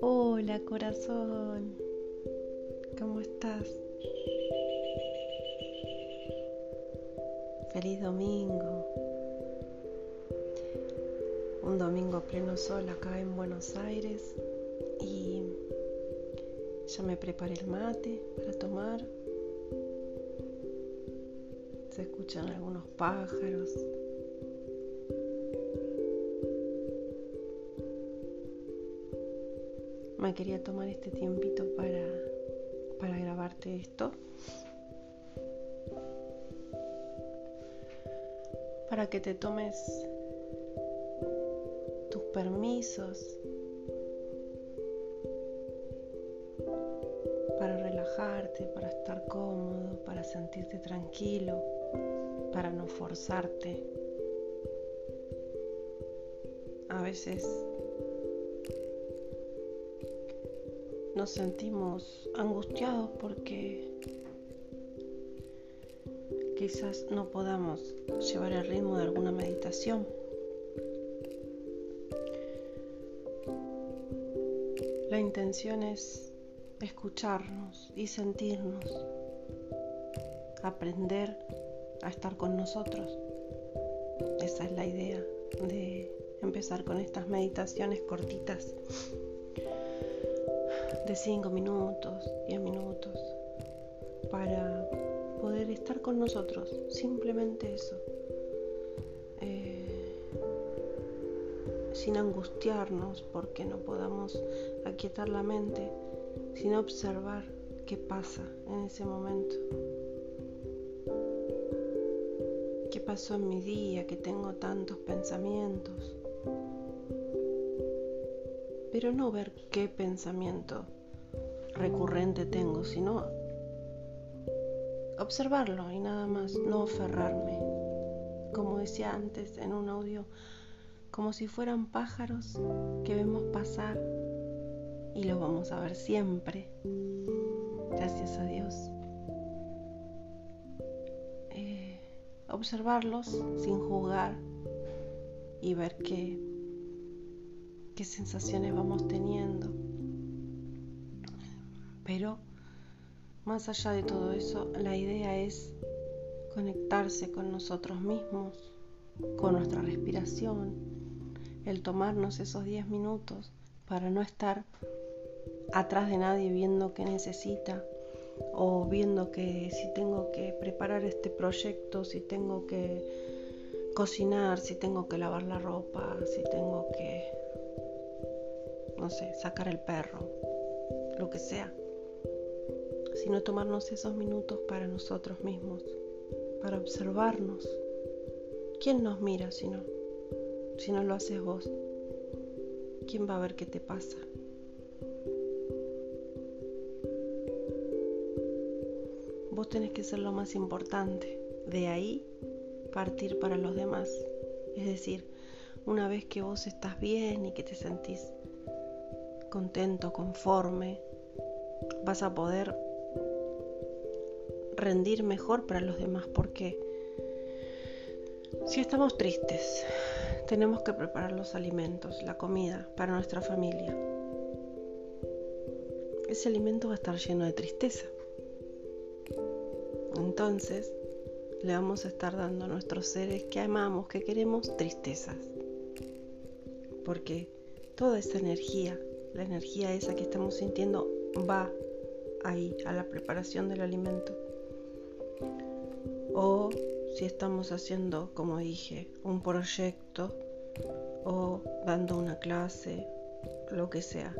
Hola corazón, ¿cómo estás? Feliz domingo. Un domingo pleno sol acá en Buenos Aires y ya me preparé el mate para tomar. Se escuchan algunos pájaros. Me quería tomar este tiempito para, para grabarte esto. Para que te tomes tus permisos para relajarte, para estar cómodo, para sentirte tranquilo, para no forzarte. A veces nos sentimos angustiados porque quizás no podamos llevar el ritmo de alguna meditación. La intención es escucharnos y sentirnos, aprender a estar con nosotros. Esa es la idea de empezar con estas meditaciones cortitas de 5 minutos, 10 minutos, para poder estar con nosotros, simplemente eso. Eh, sin angustiarnos porque no podamos aquietar la mente, sino observar qué pasa en ese momento. ¿Qué pasó en mi día que tengo tantos pensamientos? Pero no ver qué pensamiento recurrente tengo, sino observarlo y nada más, no aferrarme. Como decía antes en un audio, como si fueran pájaros que vemos pasar y los vamos a ver siempre. Gracias a Dios. Observarlos sin juzgar y ver qué, qué sensaciones vamos teniendo. Pero más allá de todo eso, la idea es conectarse con nosotros mismos, con nuestra respiración, el tomarnos esos 10 minutos para no estar atrás de nadie viendo qué necesita o viendo que si tengo que preparar este proyecto, si tengo que cocinar, si tengo que lavar la ropa, si tengo que, no sé, sacar el perro, lo que sea sino tomarnos esos minutos para nosotros mismos, para observarnos. ¿Quién nos mira si no? Si no lo haces vos, ¿quién va a ver qué te pasa? Vos tenés que ser lo más importante. De ahí partir para los demás. Es decir, una vez que vos estás bien y que te sentís contento, conforme, vas a poder rendir mejor para los demás, porque si estamos tristes, tenemos que preparar los alimentos, la comida para nuestra familia. Ese alimento va a estar lleno de tristeza. Entonces, le vamos a estar dando a nuestros seres que amamos, que queremos, tristezas. Porque toda esa energía, la energía esa que estamos sintiendo, va ahí, a la preparación del alimento o si estamos haciendo, como dije, un proyecto o dando una clase, lo que sea.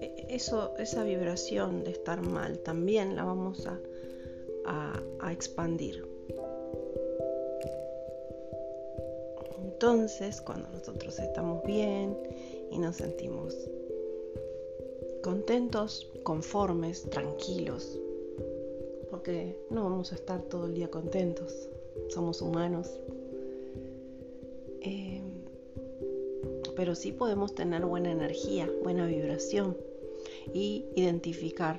E, eso, esa vibración de estar mal también la vamos a, a expandir. Entonces, cuando nosotros estamos bien y nos sentimos contentos, conformes, tranquilos, porque no vamos a estar todo el día contentos, somos humanos. Eh, pero sí podemos tener buena energía, buena vibración y identificar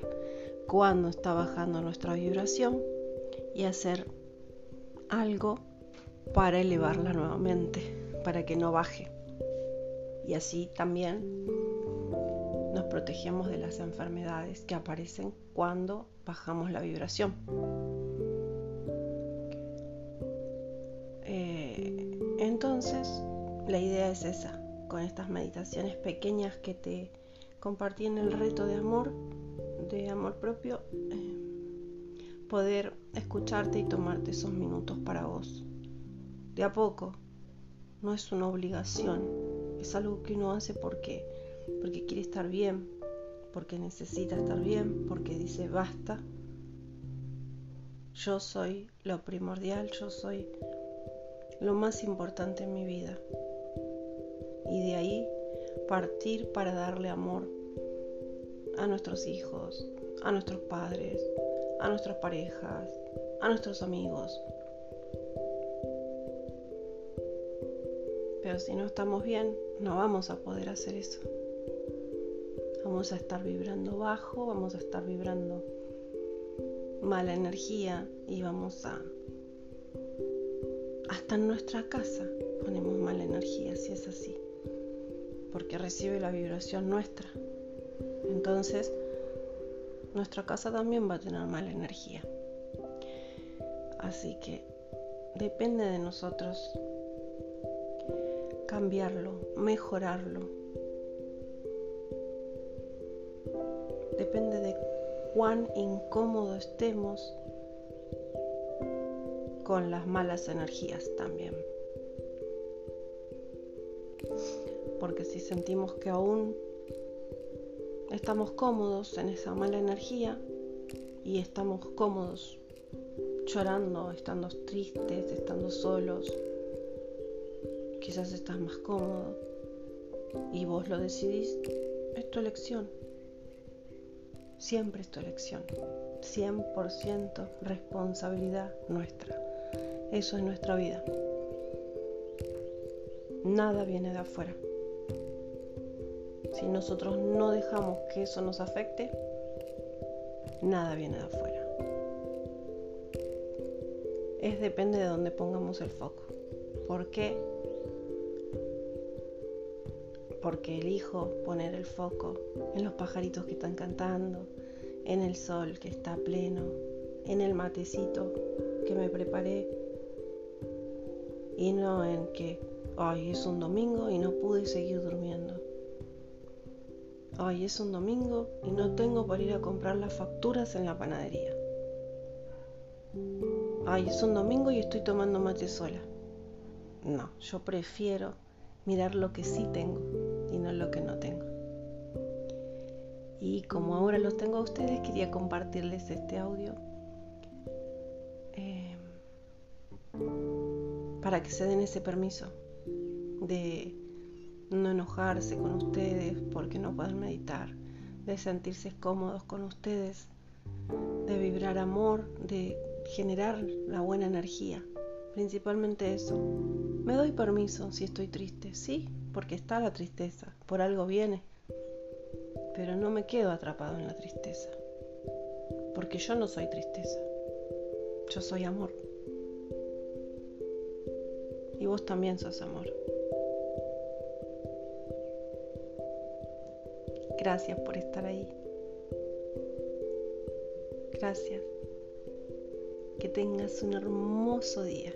cuándo está bajando nuestra vibración y hacer algo para elevarla nuevamente, para que no baje. Y así también nos protegemos de las enfermedades que aparecen cuando bajamos la vibración. Eh, entonces, la idea es esa, con estas meditaciones pequeñas que te compartí en el reto de amor, de amor propio, eh, poder escucharte y tomarte esos minutos para vos. De a poco, no es una obligación, es algo que uno hace porque, porque quiere estar bien, porque necesita estar bien, porque dice basta. Yo soy lo primordial, yo soy lo más importante en mi vida. Y de ahí partir para darle amor a nuestros hijos, a nuestros padres, a nuestras parejas, a nuestros amigos. Pero si no estamos bien, no vamos a poder hacer eso. Vamos a estar vibrando bajo, vamos a estar vibrando mala energía y vamos a... Hasta en nuestra casa ponemos mala energía, si es así, porque recibe la vibración nuestra. Entonces, nuestra casa también va a tener mala energía. Así que depende de nosotros cambiarlo, mejorarlo. Depende de cuán incómodo estemos con las malas energías también. Porque si sentimos que aún estamos cómodos en esa mala energía y estamos cómodos llorando, estando tristes, estando solos. Quizás estás más cómodo y vos lo decidís. Es tu elección. Siempre es tu elección. 100% responsabilidad nuestra. Eso es nuestra vida. Nada viene de afuera. Si nosotros no dejamos que eso nos afecte, nada viene de afuera. Es depende de dónde pongamos el foco. ¿Por qué? Porque elijo poner el foco en los pajaritos que están cantando, en el sol que está pleno, en el matecito que me preparé y no en que hoy es un domingo y no pude seguir durmiendo. Hoy es un domingo y no tengo para ir a comprar las facturas en la panadería. Ay, es un domingo y estoy tomando mate sola. No, yo prefiero mirar lo que sí tengo y no lo que no tengo. Y como ahora los tengo a ustedes, quería compartirles este audio eh, para que se den ese permiso de no enojarse con ustedes porque no pueden meditar, de sentirse cómodos con ustedes, de vibrar amor, de generar la buena energía. Principalmente eso. Me doy permiso si estoy triste, sí, porque está la tristeza, por algo viene. Pero no me quedo atrapado en la tristeza, porque yo no soy tristeza, yo soy amor. Y vos también sos amor. Gracias por estar ahí. Gracias. Que tengas un hermoso día.